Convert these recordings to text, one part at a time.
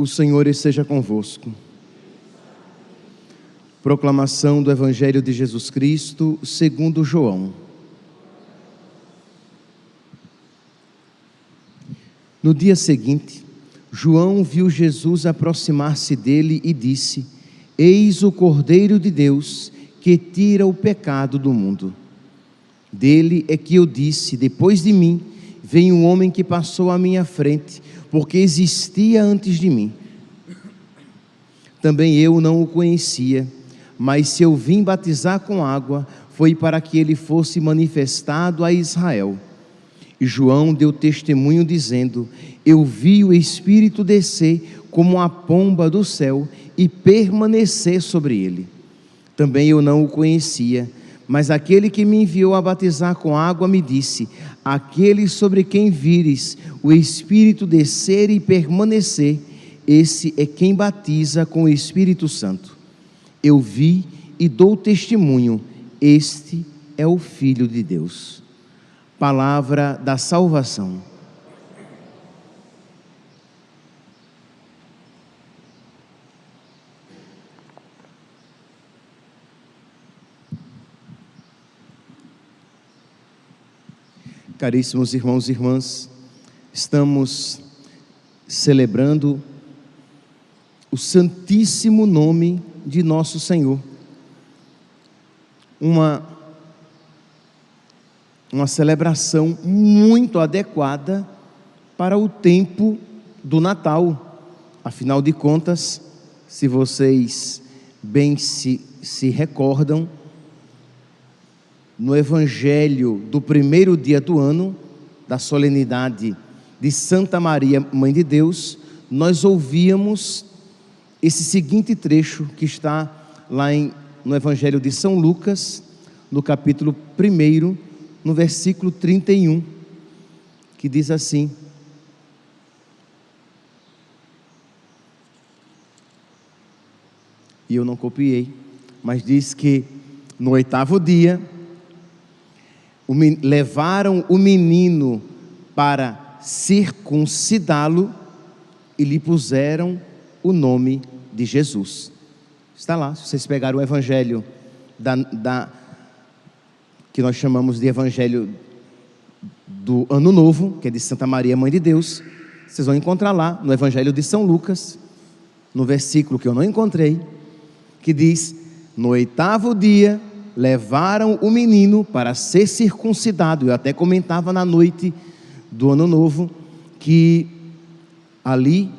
O Senhor esteja convosco. Proclamação do Evangelho de Jesus Cristo, segundo João. No dia seguinte, João viu Jesus aproximar-se dele e disse: Eis o Cordeiro de Deus que tira o pecado do mundo. Dele é que eu disse: Depois de mim vem um homem que passou à minha frente porque existia antes de mim. Também eu não o conhecia, mas se eu vim batizar com água, foi para que ele fosse manifestado a Israel. E João deu testemunho dizendo: Eu vi o Espírito descer como a pomba do céu e permanecer sobre ele. Também eu não o conhecia, mas aquele que me enviou a batizar com água me disse: Aquele sobre quem vires o Espírito descer e permanecer, esse é quem batiza com o Espírito Santo. Eu vi e dou testemunho, este é o Filho de Deus. Palavra da salvação. Caríssimos irmãos e irmãs, estamos celebrando o santíssimo nome de nosso Senhor. Uma uma celebração muito adequada para o tempo do Natal. Afinal de contas, se vocês bem se, se recordam, no Evangelho do primeiro dia do ano, da solenidade de Santa Maria, Mãe de Deus, nós ouvíamos esse seguinte trecho que está lá em, no Evangelho de São Lucas, no capítulo 1, no versículo 31, que diz assim: E eu não copiei, mas diz que no oitavo dia, levaram o menino para circuncidá-lo e lhe puseram o nome de Jesus. Está lá, se vocês pegaram o evangelho da, da, que nós chamamos de evangelho do Ano Novo, que é de Santa Maria, Mãe de Deus, vocês vão encontrar lá no evangelho de São Lucas, no versículo que eu não encontrei, que diz: No oitavo dia levaram o menino para ser circuncidado. Eu até comentava na noite do ano novo que ali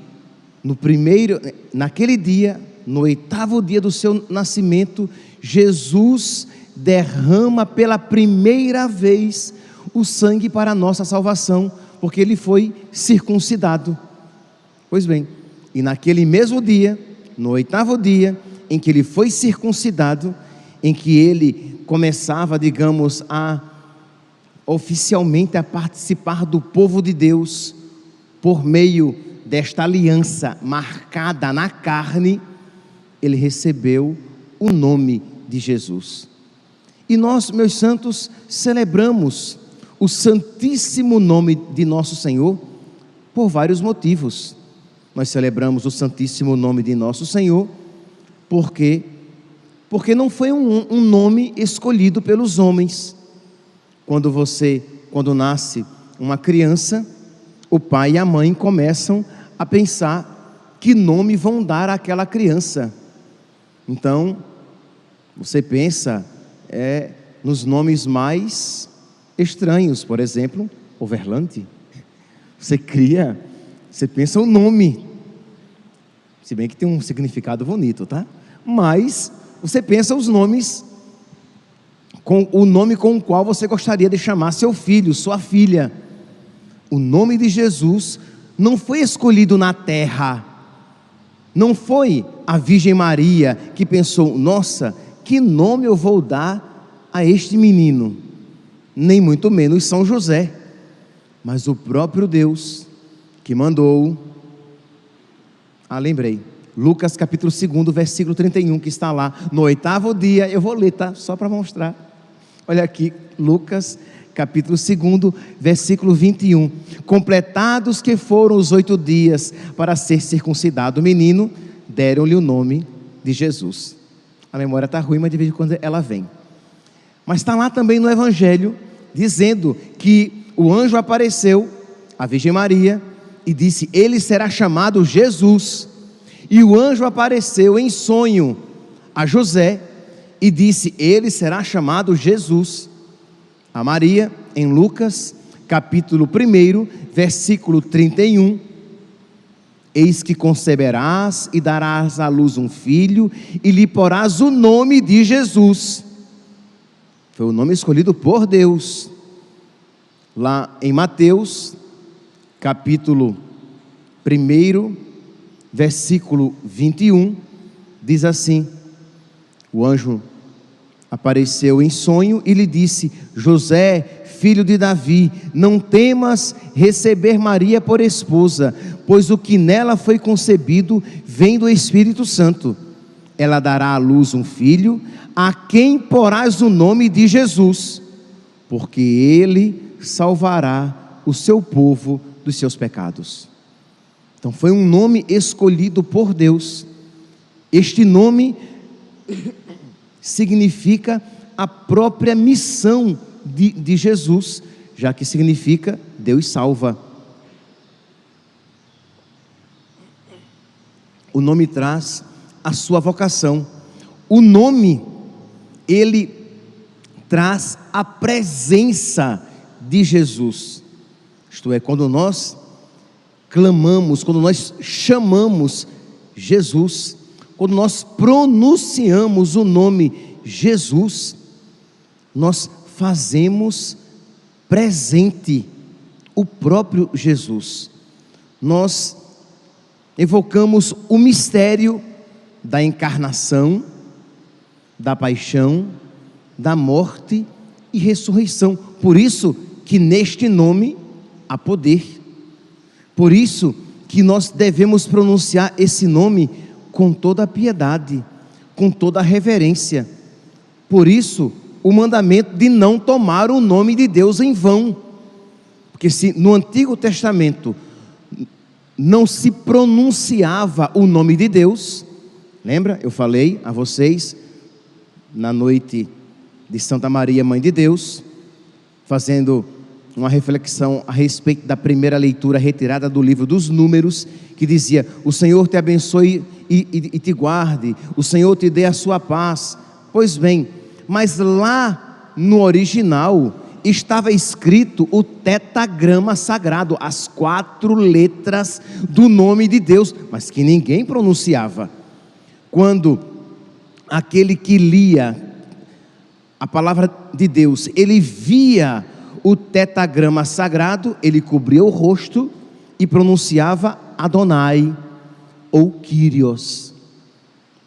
no primeiro, naquele dia, no oitavo dia do seu nascimento, Jesus derrama pela primeira vez o sangue para a nossa salvação, porque ele foi circuncidado. Pois bem, e naquele mesmo dia, no oitavo dia em que ele foi circuncidado, em que ele começava, digamos, a oficialmente a participar do povo de Deus por meio desta aliança marcada na carne, ele recebeu o nome de Jesus. E nós, meus santos, celebramos o santíssimo nome de nosso Senhor por vários motivos. Nós celebramos o santíssimo nome de nosso Senhor porque porque não foi um, um nome escolhido pelos homens. Quando você, quando nasce uma criança, o pai e a mãe começam a pensar que nome vão dar àquela criança. Então, você pensa é, nos nomes mais estranhos, por exemplo, Overlante. Você cria, você pensa o nome, se bem que tem um significado bonito, tá? Mas você pensa os nomes, com o nome com o qual você gostaria de chamar seu filho, sua filha. O nome de Jesus não foi escolhido na terra, não foi a Virgem Maria que pensou, nossa, que nome eu vou dar a este menino? Nem muito menos São José, mas o próprio Deus que mandou. Ah, lembrei Lucas capítulo 2, versículo 31, que está lá. No oitavo dia, eu vou ler, tá? Só para mostrar. Olha aqui, Lucas capítulo 2, versículo 21. Completados que foram os oito dias para ser circuncidado o menino, deram-lhe o nome de Jesus. A memória está ruim, mas de vez em quando ela vem. Mas está lá também no Evangelho, dizendo que o anjo apareceu à Virgem Maria e disse: Ele será chamado Jesus. E o anjo apareceu em sonho a José e disse: Ele será chamado Jesus. A Maria, em Lucas, capítulo 1, versículo 31. Eis que conceberás e darás à luz um filho, e lhe porás o nome de Jesus. Foi o nome escolhido por Deus. Lá em Mateus, capítulo 1, versículo 21, diz assim: O anjo apareceu em sonho e lhe disse: José, filho de Davi, não temas receber Maria por esposa, pois o que nela foi concebido vem do Espírito Santo. Ela dará à luz um filho, a quem porás o nome de Jesus, porque ele salvará o seu povo dos seus pecados. Então foi um nome escolhido por Deus. Este nome significa a própria missão de, de Jesus, já que significa Deus salva. O nome traz a sua vocação. O nome, ele traz a presença de Jesus. Isto é, quando nós clamamos, quando nós chamamos Jesus, quando nós pronunciamos o nome Jesus, nós fazemos presente o próprio Jesus. Nós evocamos o mistério da encarnação, da paixão, da morte e ressurreição. Por isso que neste nome há poder. Por isso que nós devemos pronunciar esse nome com toda a piedade, com toda a reverência. Por isso, o mandamento de não tomar o nome de Deus em vão. Porque se no Antigo Testamento não se pronunciava o nome de Deus, lembra? Eu falei a vocês na noite de Santa Maria, Mãe de Deus, fazendo uma reflexão a respeito da primeira leitura retirada do livro dos Números, que dizia: O Senhor te abençoe e, e, e te guarde, o Senhor te dê a sua paz. Pois bem, mas lá no original estava escrito o tetagrama sagrado, as quatro letras do nome de Deus, mas que ninguém pronunciava. Quando aquele que lia a palavra de Deus, ele via o tetagrama sagrado, ele cobria o rosto e pronunciava Adonai ou Kyrios,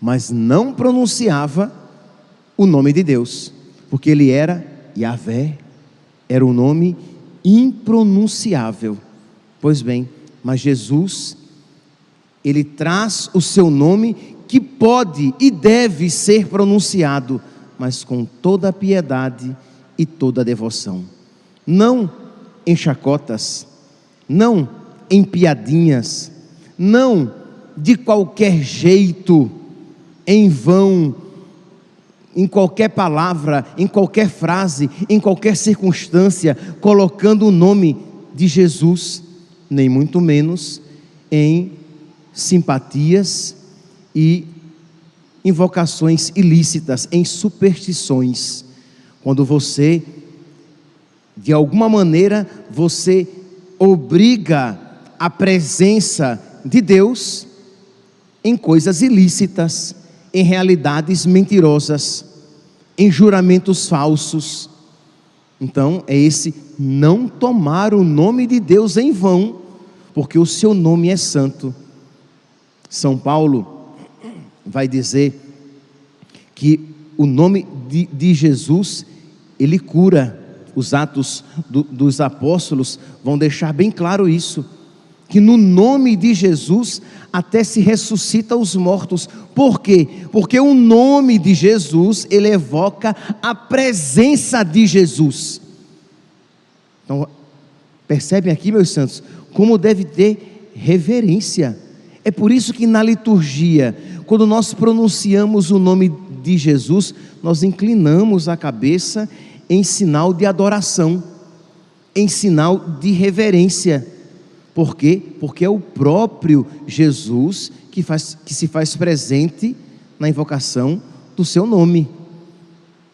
mas não pronunciava o nome de Deus, porque ele era Yahvé, era um nome impronunciável. Pois bem, mas Jesus, ele traz o seu nome que pode e deve ser pronunciado, mas com toda a piedade e toda a devoção não em chacotas, não em piadinhas, não de qualquer jeito, em vão, em qualquer palavra, em qualquer frase, em qualquer circunstância, colocando o nome de Jesus, nem muito menos em simpatias e invocações ilícitas, em superstições. Quando você de alguma maneira você obriga a presença de Deus em coisas ilícitas, em realidades mentirosas, em juramentos falsos. Então, é esse não tomar o nome de Deus em vão, porque o seu nome é santo. São Paulo vai dizer que o nome de, de Jesus, ele cura os Atos do, dos Apóstolos vão deixar bem claro isso. Que no nome de Jesus até se ressuscita os mortos. Por quê? Porque o nome de Jesus, ele evoca a presença de Jesus. Então, percebem aqui, meus santos, como deve ter reverência. É por isso que na liturgia, quando nós pronunciamos o nome de Jesus, nós inclinamos a cabeça em sinal de adoração, em sinal de reverência. Por quê? Porque é o próprio Jesus que, faz, que se faz presente na invocação do seu nome.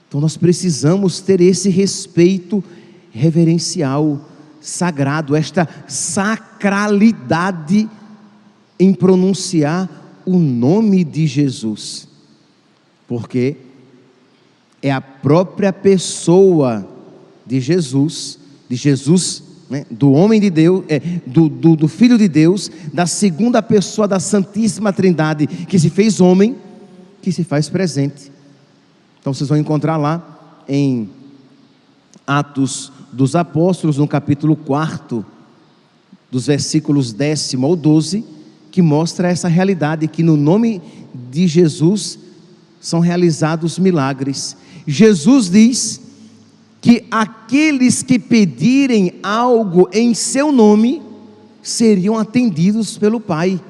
Então nós precisamos ter esse respeito reverencial, sagrado, esta sacralidade em pronunciar o nome de Jesus. Porque é a própria pessoa de Jesus, de Jesus, né, do homem de Deus, é, do, do, do Filho de Deus, da segunda pessoa da Santíssima Trindade, que se fez homem, que se faz presente. Então vocês vão encontrar lá em Atos dos Apóstolos, no capítulo 4, dos versículos décimo ao 12, que mostra essa realidade, que no nome de Jesus são realizados milagres. Jesus diz que aqueles que pedirem algo em seu nome seriam atendidos pelo Pai.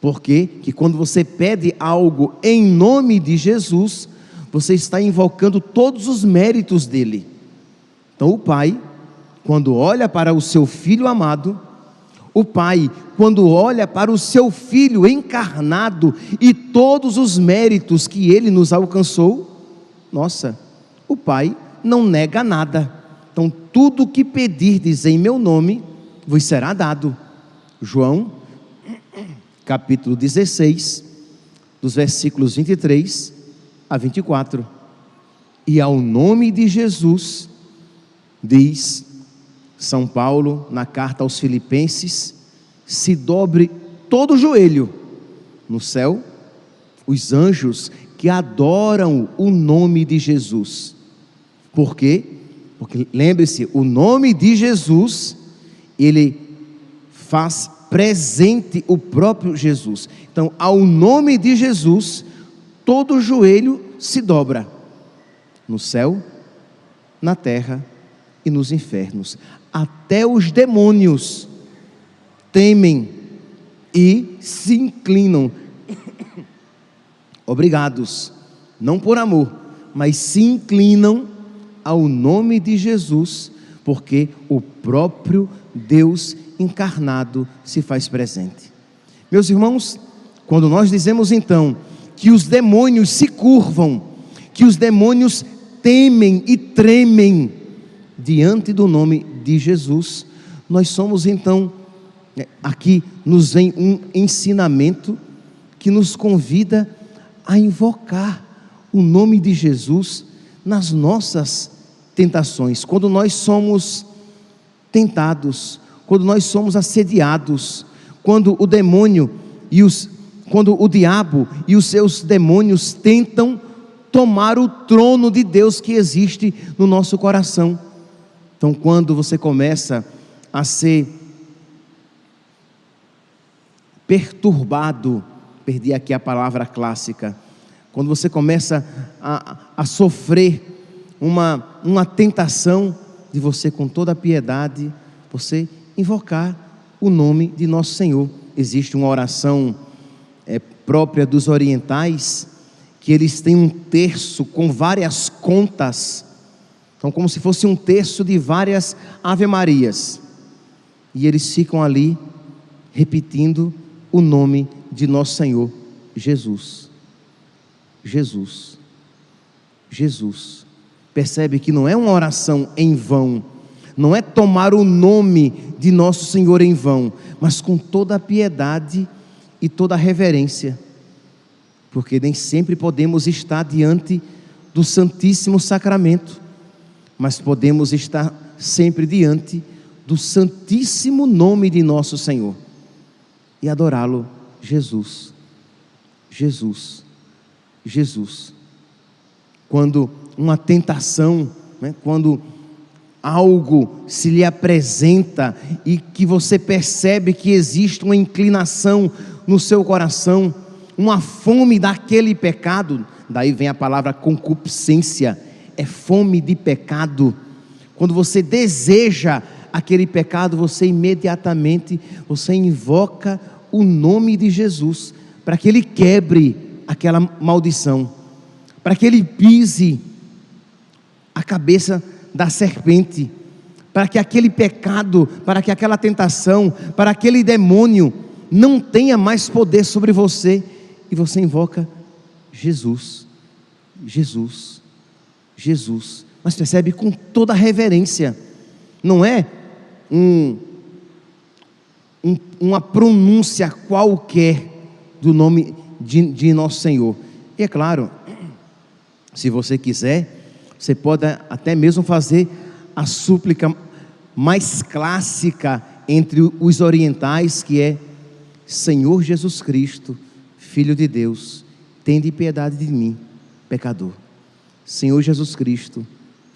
Porque que quando você pede algo em nome de Jesus, você está invocando todos os méritos dele. Então o pai, quando olha para o seu filho amado, o pai, quando olha para o seu filho encarnado e todos os méritos que ele nos alcançou, nossa, o pai não nega nada. Então, tudo que pedirdes em meu nome vos será dado. João, capítulo 16, dos versículos 23 a 24. E ao nome de Jesus, diz são Paulo, na carta aos Filipenses, se dobre todo o joelho no céu, os anjos que adoram o nome de Jesus. Por quê? Porque lembre-se, o nome de Jesus, ele faz presente o próprio Jesus. Então, ao nome de Jesus, todo joelho se dobra no céu, na terra e nos infernos até os demônios temem e se inclinam. Obrigados, não por amor, mas se inclinam ao nome de Jesus, porque o próprio Deus encarnado se faz presente. Meus irmãos, quando nós dizemos então que os demônios se curvam, que os demônios temem e tremem diante do nome de Jesus, nós somos então, né, aqui nos vem um ensinamento que nos convida a invocar o nome de Jesus nas nossas tentações, quando nós somos tentados, quando nós somos assediados, quando o demônio e os quando o diabo e os seus demônios tentam tomar o trono de Deus que existe no nosso coração. Então, quando você começa a ser perturbado, perdi aqui a palavra clássica, quando você começa a, a sofrer uma, uma tentação de você, com toda a piedade, você invocar o nome de nosso Senhor. Existe uma oração é, própria dos orientais, que eles têm um terço com várias contas são como se fosse um terço de várias Ave-Marias. E eles ficam ali repetindo o nome de nosso Senhor Jesus. Jesus. Jesus. Percebe que não é uma oração em vão, não é tomar o nome de nosso Senhor em vão, mas com toda a piedade e toda a reverência, porque nem sempre podemos estar diante do Santíssimo Sacramento mas podemos estar sempre diante do santíssimo nome de nosso Senhor e adorá-lo, Jesus. Jesus. Jesus. Quando uma tentação, né, quando algo se lhe apresenta e que você percebe que existe uma inclinação no seu coração, uma fome daquele pecado, daí vem a palavra concupiscência é fome de pecado. Quando você deseja aquele pecado, você imediatamente você invoca o nome de Jesus para que ele quebre aquela maldição, para que ele pise a cabeça da serpente, para que aquele pecado, para que aquela tentação, para aquele demônio não tenha mais poder sobre você e você invoca Jesus, Jesus, Jesus. Mas percebe com toda reverência, não é um, um, uma pronúncia qualquer do nome de, de nosso Senhor. E é claro, se você quiser, você pode até mesmo fazer a súplica mais clássica entre os orientais, que é Senhor Jesus Cristo, Filho de Deus, tende piedade de mim, pecador. Senhor Jesus Cristo,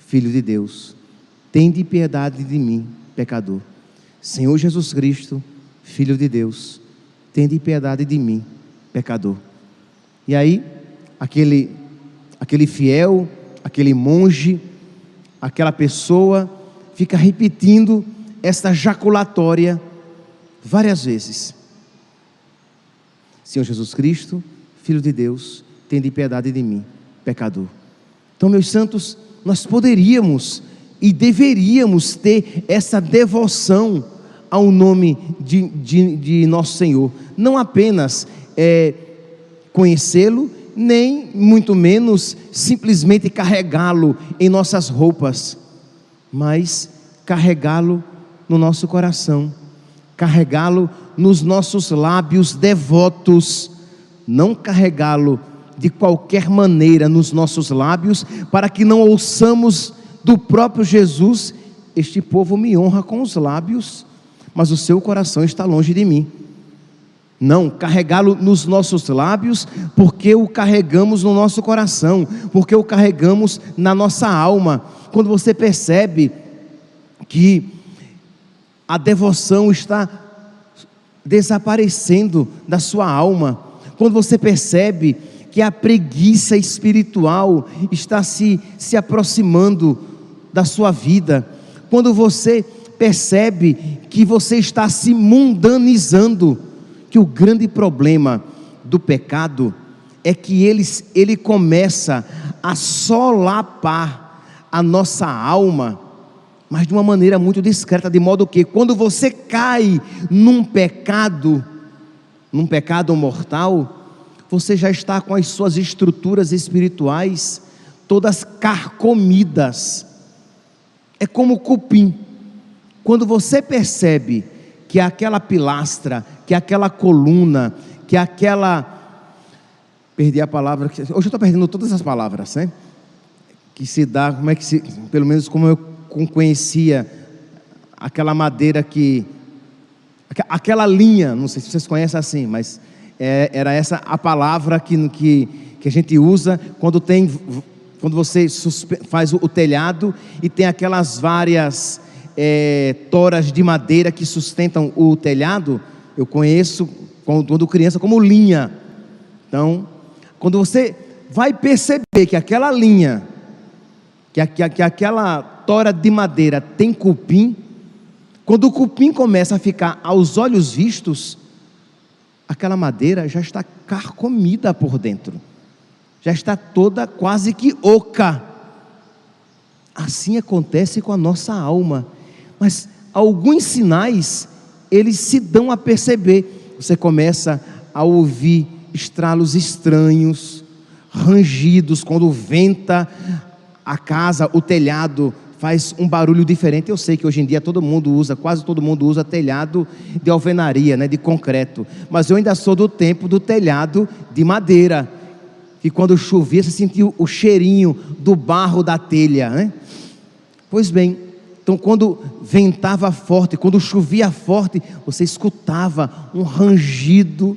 Filho de Deus, tende piedade de mim, pecador. Senhor Jesus Cristo, Filho de Deus, tende piedade de mim, pecador. E aí, aquele, aquele fiel, aquele monge, aquela pessoa fica repetindo esta jaculatória várias vezes. Senhor Jesus Cristo, Filho de Deus, tende piedade de mim, pecador. Então, meus santos, nós poderíamos e deveríamos ter essa devoção ao nome de, de, de nosso Senhor, não apenas é, conhecê-lo, nem muito menos simplesmente carregá-lo em nossas roupas, mas carregá-lo no nosso coração, carregá-lo nos nossos lábios devotos, não carregá-lo de qualquer maneira nos nossos lábios, para que não ouçamos do próprio Jesus: Este povo me honra com os lábios, mas o seu coração está longe de mim. Não, carregá-lo nos nossos lábios, porque o carregamos no nosso coração, porque o carregamos na nossa alma. Quando você percebe que a devoção está desaparecendo da sua alma, quando você percebe que a preguiça espiritual está se, se aproximando da sua vida, quando você percebe que você está se mundanizando, que o grande problema do pecado é que ele, ele começa a solapar a nossa alma, mas de uma maneira muito discreta, de modo que quando você cai num pecado, num pecado mortal, você já está com as suas estruturas espirituais todas carcomidas. É como cupim. Quando você percebe que aquela pilastra, que aquela coluna, que aquela. Perdi a palavra. Hoje eu estou perdendo todas as palavras, né? Que se dá, como é que se. Pelo menos como eu conhecia aquela madeira que. Aquela linha, não sei se vocês conhecem assim, mas é, era essa a palavra que, que, que a gente usa quando tem quando você faz o, telhado e tem aquelas várias é, toras de madeira que sustentam o telhado, eu conheço quando criança como linha. Então, quando você vai perceber que aquela linha, que, que, que aquela tora de madeira tem cupim, quando o cupim começa a ficar aos olhos vistos, aquela madeira já está carcomida por dentro, já está toda quase que oca. Assim acontece com a nossa alma, mas alguns sinais eles se dão a perceber. Você começa a ouvir estralos estranhos, rangidos quando venta a casa, o telhado faz um barulho diferente. Eu sei que hoje em dia todo mundo usa, quase todo mundo usa telhado de alvenaria, né, de concreto. Mas eu ainda sou do tempo do telhado de madeira. Que quando chovia você sentia o cheirinho do barro da telha, né? Pois bem, então quando ventava forte, quando chovia forte, você escutava um rangido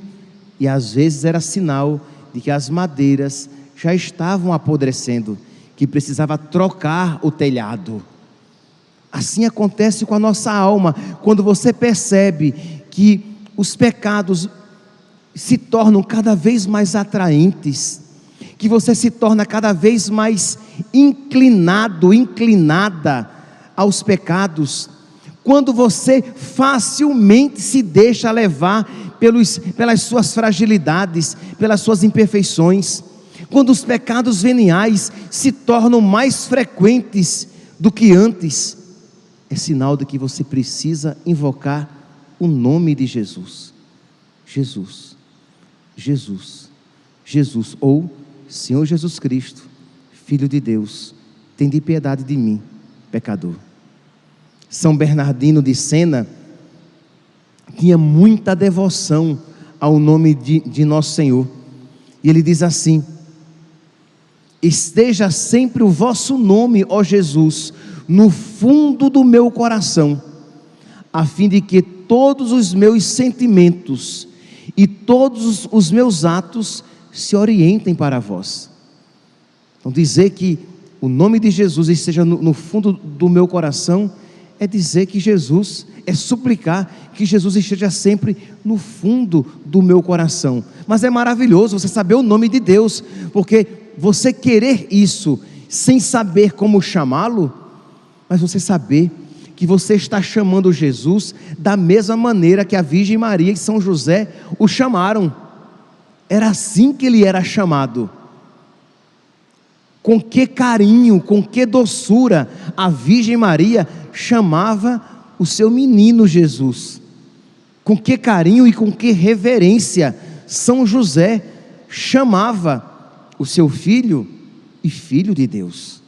e às vezes era sinal de que as madeiras já estavam apodrecendo que precisava trocar o telhado. Assim acontece com a nossa alma, quando você percebe que os pecados se tornam cada vez mais atraentes, que você se torna cada vez mais inclinado, inclinada aos pecados, quando você facilmente se deixa levar pelos, pelas suas fragilidades, pelas suas imperfeições, quando os pecados veniais se tornam mais frequentes do que antes, é sinal de que você precisa invocar o nome de Jesus. Jesus, Jesus, Jesus, ou Senhor Jesus Cristo, Filho de Deus, de piedade de mim, pecador. São Bernardino de Sena tinha muita devoção ao nome de, de Nosso Senhor. E ele diz assim: Esteja sempre o vosso nome, ó Jesus, no fundo do meu coração, a fim de que todos os meus sentimentos e todos os meus atos se orientem para vós. Então, dizer que o nome de Jesus esteja no, no fundo do meu coração é dizer que Jesus, é suplicar que Jesus esteja sempre no fundo do meu coração. Mas é maravilhoso você saber o nome de Deus, porque você querer isso sem saber como chamá-lo, mas você saber que você está chamando Jesus da mesma maneira que a Virgem Maria e São José o chamaram. Era assim que ele era chamado. Com que carinho, com que doçura a Virgem Maria chamava o seu menino Jesus. Com que carinho e com que reverência São José chamava o seu filho e filho de Deus.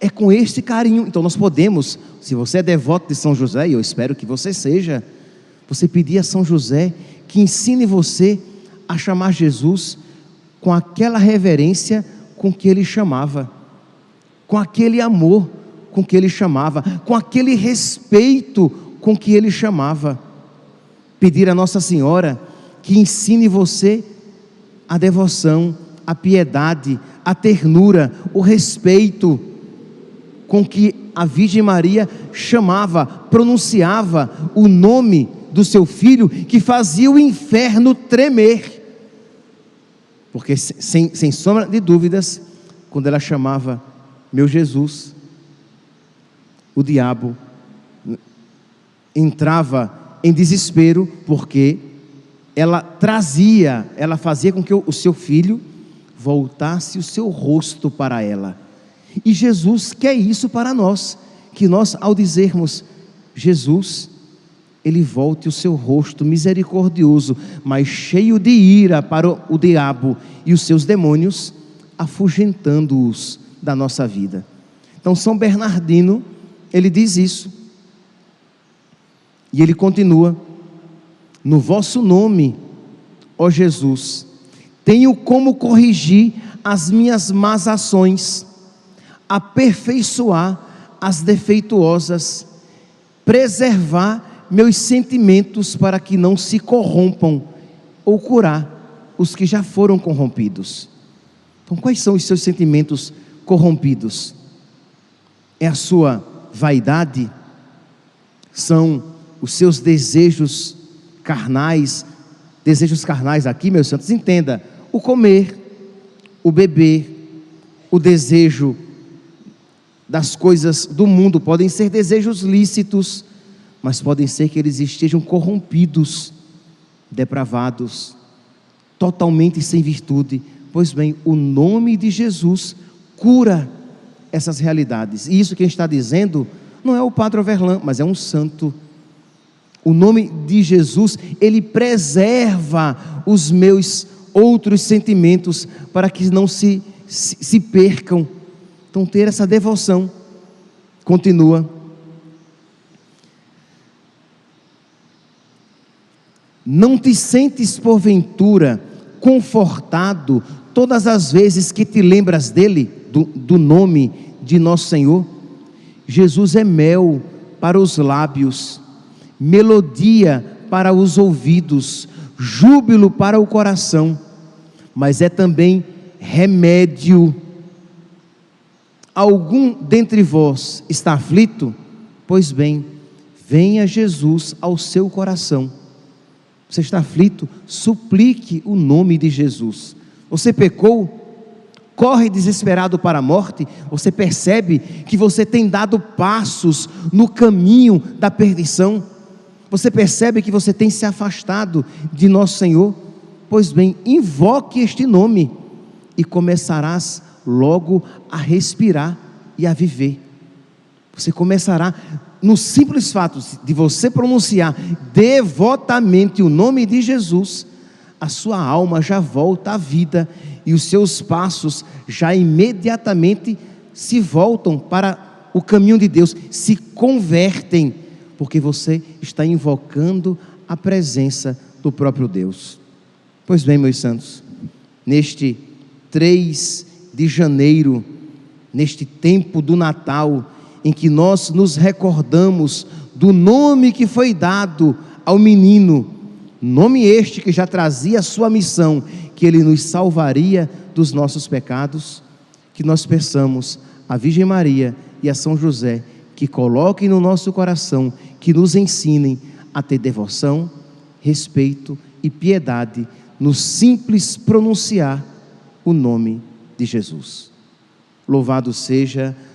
É com este carinho, então nós podemos, se você é devoto de São José, e eu espero que você seja, você pedir a São José que ensine você a chamar Jesus com aquela reverência com que ele chamava, com aquele amor com que ele chamava, com aquele respeito com que ele chamava. Pedir a Nossa Senhora que ensine você a devoção, a piedade, a ternura, o respeito com que a Virgem Maria chamava, pronunciava o nome do seu filho, que fazia o inferno tremer. Porque, sem, sem sombra de dúvidas, quando ela chamava meu Jesus, o diabo entrava em desespero, porque ela trazia, ela fazia com que o seu filho voltasse o seu rosto para ela. E Jesus quer isso para nós, que nós, ao dizermos Jesus, ele volte o seu rosto misericordioso, mas cheio de ira para o diabo e os seus demônios, afugentando-os da nossa vida. Então, São Bernardino ele diz isso. E ele continua: No vosso nome, ó Jesus, tenho como corrigir as minhas más ações, aperfeiçoar as defeituosas, preservar meus sentimentos para que não se corrompam, ou curar os que já foram corrompidos. Então, quais são os seus sentimentos corrompidos? É a sua vaidade, são os seus desejos carnais, desejos carnais aqui, meus santos, entenda, o comer, o beber, o desejo das coisas do mundo podem ser desejos lícitos, mas podem ser que eles estejam corrompidos, depravados, totalmente sem virtude. Pois bem, o nome de Jesus cura essas realidades. E isso que está dizendo não é o Padre Overlan, mas é um santo. O nome de Jesus, ele preserva os meus outros sentimentos para que não se, se, se percam. Então, ter essa devoção. Continua. Não te sentes porventura confortado todas as vezes que te lembras dele? do, do nome de nosso Senhor. Jesus é mel para os lábios, melodia para os ouvidos, júbilo para o coração, mas é também remédio. Algum dentre vós está aflito? Pois bem, venha Jesus ao seu coração. Você está aflito? Suplique o nome de Jesus. Você pecou? corre desesperado para a morte, você percebe que você tem dado passos no caminho da perdição. Você percebe que você tem se afastado de nosso Senhor? Pois bem, invoque este nome e começarás logo a respirar e a viver. Você começará no simples fato de você pronunciar devotamente o nome de Jesus, a sua alma já volta à vida e os seus passos já imediatamente se voltam para o caminho de Deus, se convertem, porque você está invocando a presença do próprio Deus. Pois bem, meus santos, neste 3 de janeiro, neste tempo do Natal, em que nós nos recordamos do nome que foi dado ao menino, nome este que já trazia a sua missão, que ele nos salvaria dos nossos pecados, que nós peçamos a Virgem Maria e a São José que coloquem no nosso coração, que nos ensinem a ter devoção, respeito e piedade no simples pronunciar o nome de Jesus. Louvado seja